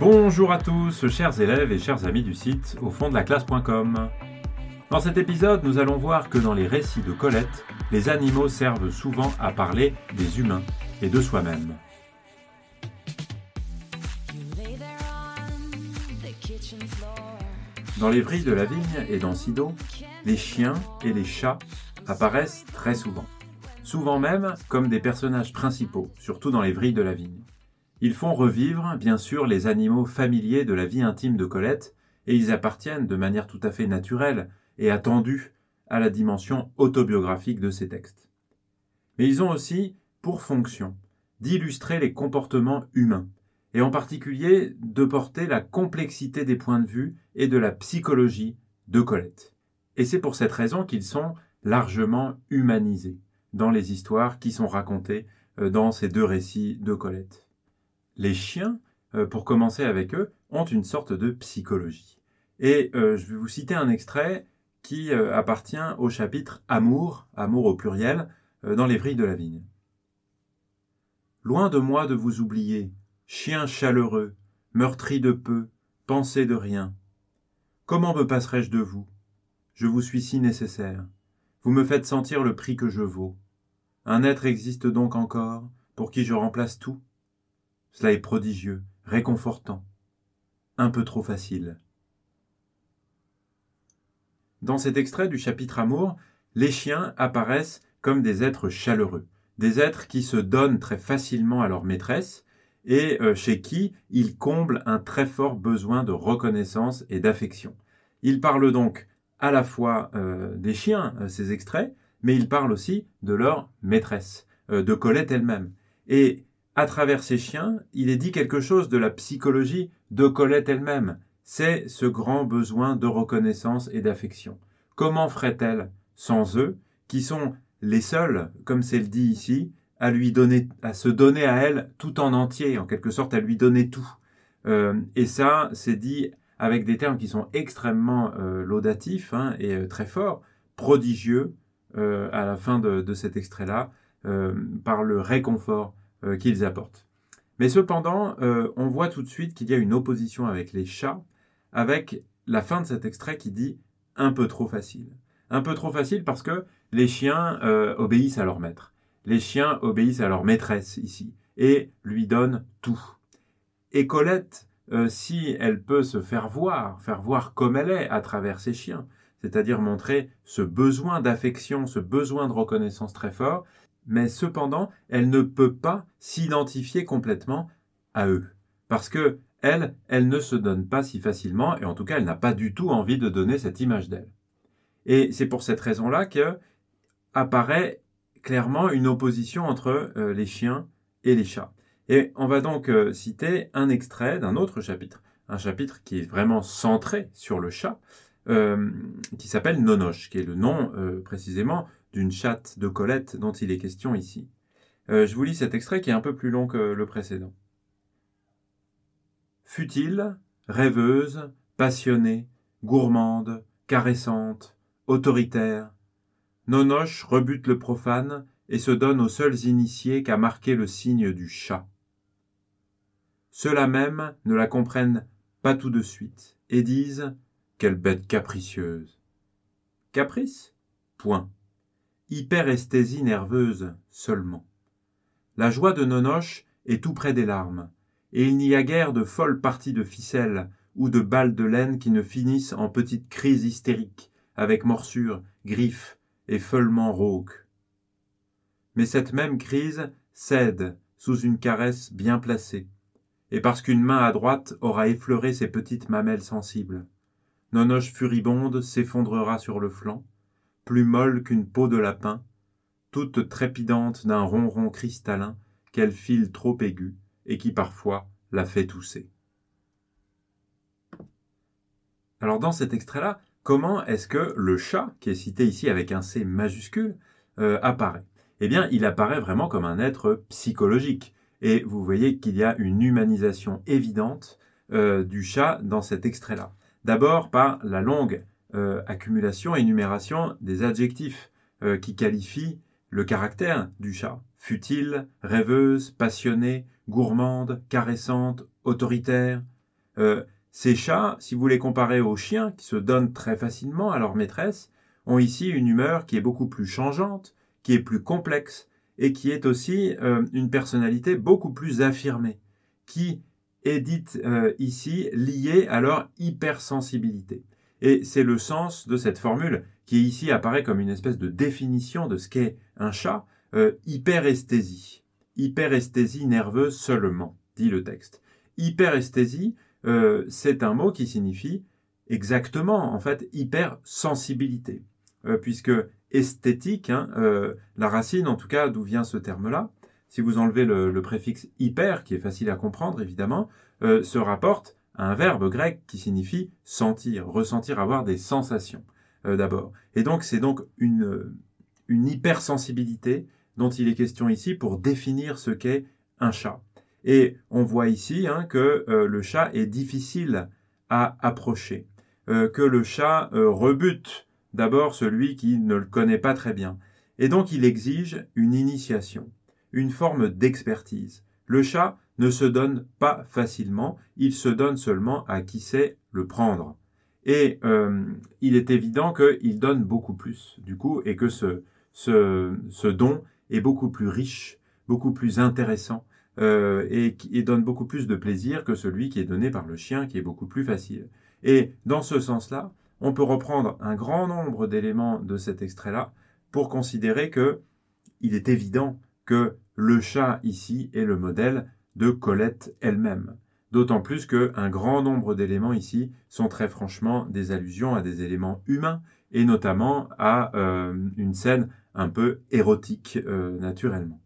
Bonjour à tous, chers élèves et chers amis du site au fond de la classe.com. Dans cet épisode, nous allons voir que dans les récits de Colette, les animaux servent souvent à parler des humains et de soi-même. Dans les vrilles de la vigne et dans Sido, les chiens et les chats apparaissent très souvent. Souvent même comme des personnages principaux, surtout dans les vrilles de la vigne. Ils font revivre, bien sûr, les animaux familiers de la vie intime de Colette, et ils appartiennent de manière tout à fait naturelle et attendue à la dimension autobiographique de ces textes. Mais ils ont aussi pour fonction d'illustrer les comportements humains, et en particulier de porter la complexité des points de vue et de la psychologie de Colette. Et c'est pour cette raison qu'ils sont largement humanisés dans les histoires qui sont racontées euh, dans ces deux récits de Colette. Les chiens, euh, pour commencer avec eux, ont une sorte de psychologie. Et euh, je vais vous citer un extrait qui euh, appartient au chapitre Amour, amour au pluriel, dans les vrilles de la vigne. Loin de moi de vous oublier, chien chaleureux, meurtri de peu, pensée de rien. Comment me passerai-je de vous? Je vous suis si nécessaire. Vous me faites sentir le prix que je vaux. Un être existe donc encore, pour qui je remplace tout cela est prodigieux, réconfortant, un peu trop facile. Dans cet extrait du chapitre Amour, les chiens apparaissent comme des êtres chaleureux, des êtres qui se donnent très facilement à leur maîtresse et euh, chez qui ils comblent un très fort besoin de reconnaissance et d'affection. Ils parlent donc à la fois euh, des chiens, euh, ces extraits, mais ils parlent aussi de leur maîtresse, de Colette elle-même. Et à travers ces chiens, il est dit quelque chose de la psychologie de Colette elle-même. C'est ce grand besoin de reconnaissance et d'affection. Comment ferait-elle sans eux, qui sont les seuls, comme c'est le dit ici, à lui donner, à se donner à elle tout en entier, en quelque sorte à lui donner tout. Euh, et ça, c'est dit avec des termes qui sont extrêmement euh, laudatifs hein, et euh, très forts, prodigieux à la fin de, de cet extrait-là, par le réconfort euh, qu'ils apportent. Mais cependant, euh, on voit tout de suite qu'il y a une opposition avec les chats, avec la fin de cet extrait qui dit un peu trop facile. Un peu trop facile parce que les chiens euh, obéissent à leur maître. Les chiens obéissent à leur maîtresse ici et lui donnent tout. Et Colette, si elle peut se faire voir, faire voir comme elle est à travers ses chiens, c'est-à-dire montrer ce besoin d'affection, ce besoin de reconnaissance très fort, mais cependant, elle ne peut pas s'identifier complètement à eux. Parce que elle, elle ne se donne pas si facilement, et en tout cas, elle n'a pas du tout envie de donner cette image d'elle. Et c'est pour cette raison-là que apparaît clairement une opposition entre euh, les chiens et les chats. Et on va donc euh, citer un extrait d'un autre chapitre, un chapitre qui est vraiment centré sur le chat, euh, qui s'appelle Nonoche, qui est le nom précisément d'une chatte de Colette dont il est question ici. Euh, je vous lis cet extrait qui est un peu plus long que le précédent. Futile, rêveuse, passionnée, gourmande, caressante, autoritaire, Nonoche rebute le profane et se donne aux seuls initiés qu'à marquer le signe du chat. Ceux-là même ne la comprennent pas tout de suite et disent Quelle bête capricieuse. Caprice? Point hyperesthésie nerveuse seulement. La joie de Nonoche est tout près des larmes, et il n'y a guère de folles parties de ficelle ou de balles de laine qui ne finissent en petites crises hystériques, avec morsures, griffes et feulements rauques. Mais cette même crise cède sous une caresse bien placée, et parce qu'une main à droite aura effleuré ses petites mamelles sensibles. Nonoche furibonde s'effondrera sur le flanc, plus molle qu'une peau de lapin, toute trépidante d'un ronron cristallin qu'elle file trop aigu et qui parfois la fait tousser. Alors dans cet extrait-là, comment est-ce que le chat, qui est cité ici avec un C majuscule, euh, apparaît? Eh bien, il apparaît vraiment comme un être psychologique. Et vous voyez qu'il y a une humanisation évidente euh, du chat dans cet extrait-là. D'abord par la longue euh, accumulation et énumération des adjectifs euh, qui qualifient le caractère du chat. Futile, rêveuse, passionnée, gourmande, caressante, autoritaire. ces chats, si vous les comparez aux chiens, qui se donnent très facilement à leur maîtresse, ont ici une humeur qui est beaucoup plus changeante, qui est plus complexe, et qui est aussi une personnalité beaucoup plus affirmée, qui est dite ici liée à leur hypersensibilité. Et c'est le sens de cette formule qui ici apparaît comme une espèce de définition de ce qu'est un chat, euh, hyperesthésie. Hyperesthésie nerveuse seulement, dit le texte. Hyperesthésie, euh, c'est un mot qui signifie exactement, en fait, hypersensibilité. Euh, puisque esthétique, hein, euh, la racine en tout cas d'où vient ce terme-là, si vous enlevez le, préfixe hyper, qui est facile à comprendre évidemment, se rapporte un verbe grec qui signifie sentir, ressentir, avoir des sensations euh, d'abord. Et donc c'est donc une, hypersensibilité dont il est question ici pour définir ce qu'est un chat. Et on voit ici hein, que euh, le chat est difficile à approcher, euh, que le chat rebute d'abord celui qui ne le connaît pas très bien. Et donc il exige une initiation, une forme d'expertise. Le chat ne se donne pas facilement, il se donne seulement à qui sait le prendre. Et euh, il est évident qu'il donne beaucoup plus, du coup, et que ce, don est beaucoup plus riche, beaucoup plus intéressant, euh, et, et donne beaucoup plus de plaisir que celui qui est donné par le chien, qui est beaucoup plus facile. Et dans ce sens-là, on peut reprendre un grand nombre d'éléments de cet extrait-là pour considérer que il est évident que le chat ici est le modèle de Colette elle-même. D'autant plus qu'un grand nombre d'éléments ici sont très franchement des allusions à des éléments humains et notamment à euh, une scène un peu érotique euh, naturellement.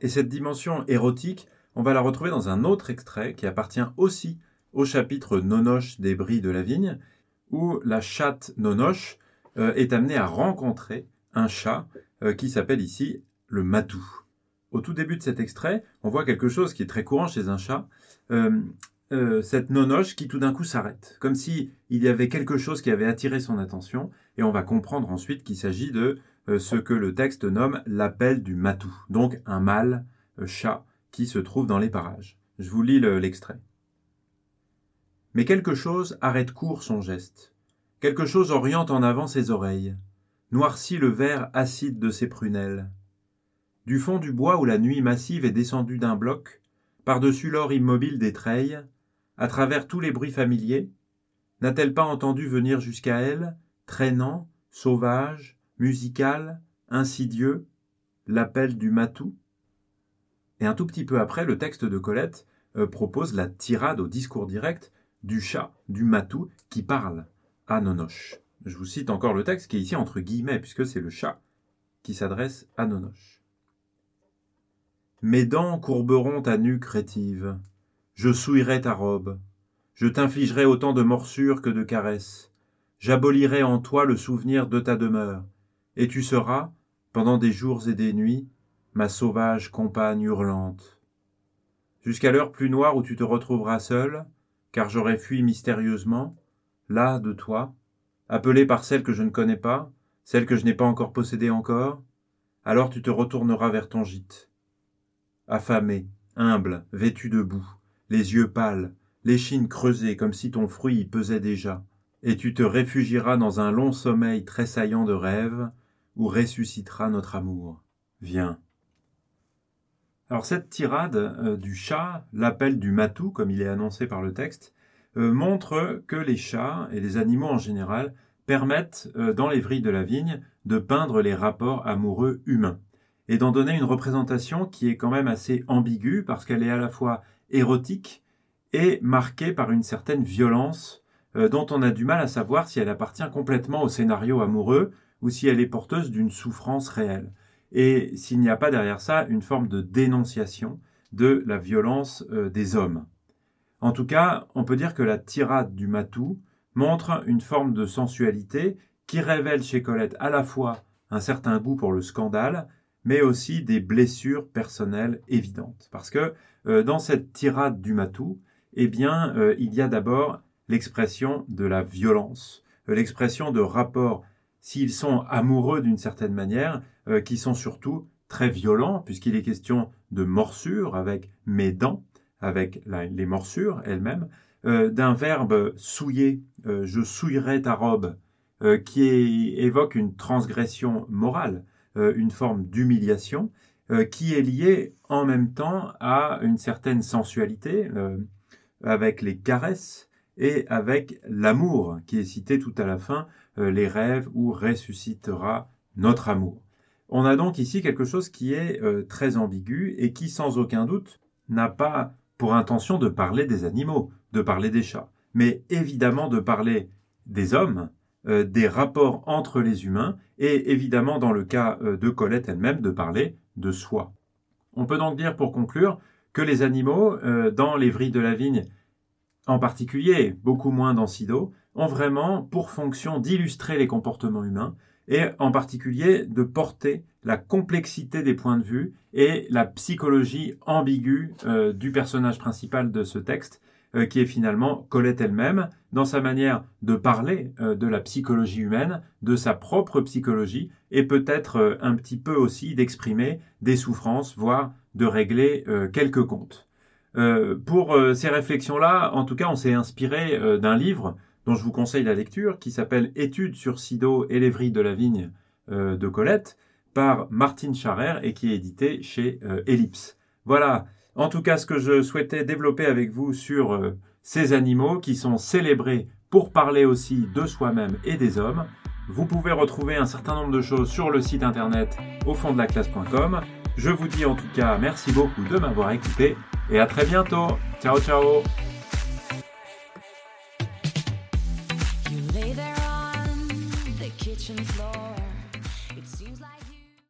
Et cette dimension érotique, on va la retrouver dans un autre extrait qui appartient aussi au chapitre Nonoche des bris de la vigne, où la chatte Nonoche euh, est amenée à rencontrer un chat qui s'appelle ici le matou au tout début de cet extrait, on voit quelque chose qui est très courant chez un chat. Euh, euh, cette nonoche qui tout d'un coup s'arrête, comme si il y avait quelque chose qui avait attiré son attention, et on va comprendre ensuite qu'il s'agit de euh, ce que le texte nomme l'appel du matou, donc un mâle chat qui se trouve dans les parages. Je vous lis l'extrait. Mais quelque chose arrête court son geste, quelque chose oriente en avant ses oreilles, noircit le vert acide de ses prunelles, du fond du bois où la nuit massive est descendue d'un bloc, par-dessus l'or immobile des treilles, à travers tous les bruits familiers, n'a-t-elle pas entendu venir jusqu'à elle, traînant, sauvage, musical, insidieux, l'appel du matou? Et un tout petit peu après, le texte de Colette euh, propose la tirade au discours direct du chat, du matou, qui parle à Nonoche. Je vous cite encore le texte qui est ici entre guillemets, puisque c'est le chat qui s'adresse à Nonoche. Mes dents courberont ta nuque rétive. Je souillerai ta robe. Je t'infligerai autant de morsures que de caresses. J'abolirai en toi le souvenir de ta demeure. Et tu seras, pendant des jours et des nuits, ma sauvage compagne hurlante. Jusqu'à l'heure plus noire où tu te retrouveras seul, car j'aurai fui mystérieusement, là de toi, appelé par celle que je ne connais pas, celle que je n'ai pas encore possédée encore, alors tu te retourneras vers ton gîte affamé, humble, vêtu de boue, les yeux pâles, l'échine creusée comme si ton fruit y pesait déjà, et tu te réfugieras dans un long sommeil tressaillant de rêves, où ressuscitera notre amour. Viens. Alors cette tirade euh, du chat, l'appel du matou, comme il est annoncé par le texte, euh, montre que les chats et les animaux en général permettent, euh, dans les vrilles de la vigne, de peindre les rapports amoureux humains et d'en donner une représentation qui est quand même assez ambiguë parce qu'elle est à la fois érotique et marquée par une certaine violence euh, dont on a du mal à savoir si elle appartient complètement au scénario amoureux ou si elle est porteuse d'une souffrance réelle. Et s'il n'y a pas derrière ça une forme de dénonciation de la violence euh, des hommes. En tout cas, on peut dire que la tirade du matou montre une forme de sensualité qui révèle chez Colette à la fois un certain goût pour le scandale, mais aussi des blessures personnelles évidentes. Parce que euh, dans cette tirade du matou, eh bien, euh, il y a d'abord l'expression de la violence, euh, l'expression de rapports, s'ils sont amoureux d'une certaine manière, qui sont surtout très violents, puisqu'il est question de morsure avec mes dents, avec les morsures elles-mêmes, d'un verbe souiller, je souillerai ta robe, qui évoque une transgression morale, une forme d'humiliation, qui est liée en même temps à une certaine sensualité, avec les caresses et avec l'amour, qui est cité tout à la fin, les rêves où ressuscitera notre amour. On a donc ici quelque chose qui est euh, très ambigu et qui, sans aucun doute, n'a pas pour intention de parler des animaux, de parler des chats, mais évidemment de parler des hommes, euh, des rapports entre les humains, et évidemment, dans le cas euh, de Colette elle-même, de parler de soi. On peut donc dire, pour conclure, que les animaux, dans les vrilles de la vigne, en particulier, beaucoup moins dans Sido, ont vraiment pour fonction d'illustrer les comportements humains, et en particulier de porter la complexité des points de vue et la psychologie ambiguë euh, du personnage principal de ce texte, euh, qui est finalement Colette elle-même, dans sa manière de parler euh, de la psychologie humaine, de sa propre psychologie, et peut-être un petit peu aussi d'exprimer des souffrances, voire de régler quelques comptes. pour ces réflexions-là, en tout cas, on s'est inspiré d'un livre dont je vous conseille la lecture, qui s'appelle Études sur Sido et les de la vigne euh, de Colette, par Martine Charrer et qui est édité chez euh, Ellipse. Voilà, en tout cas, ce que je souhaitais développer avec vous sur euh, ces animaux qui sont célébrés pour parler aussi de soi-même et des hommes. Vous pouvez retrouver un certain nombre de choses sur le site internet au fond de la classe.com. Je vous dis en tout cas merci beaucoup de m'avoir écouté et à très bientôt. Ciao ciao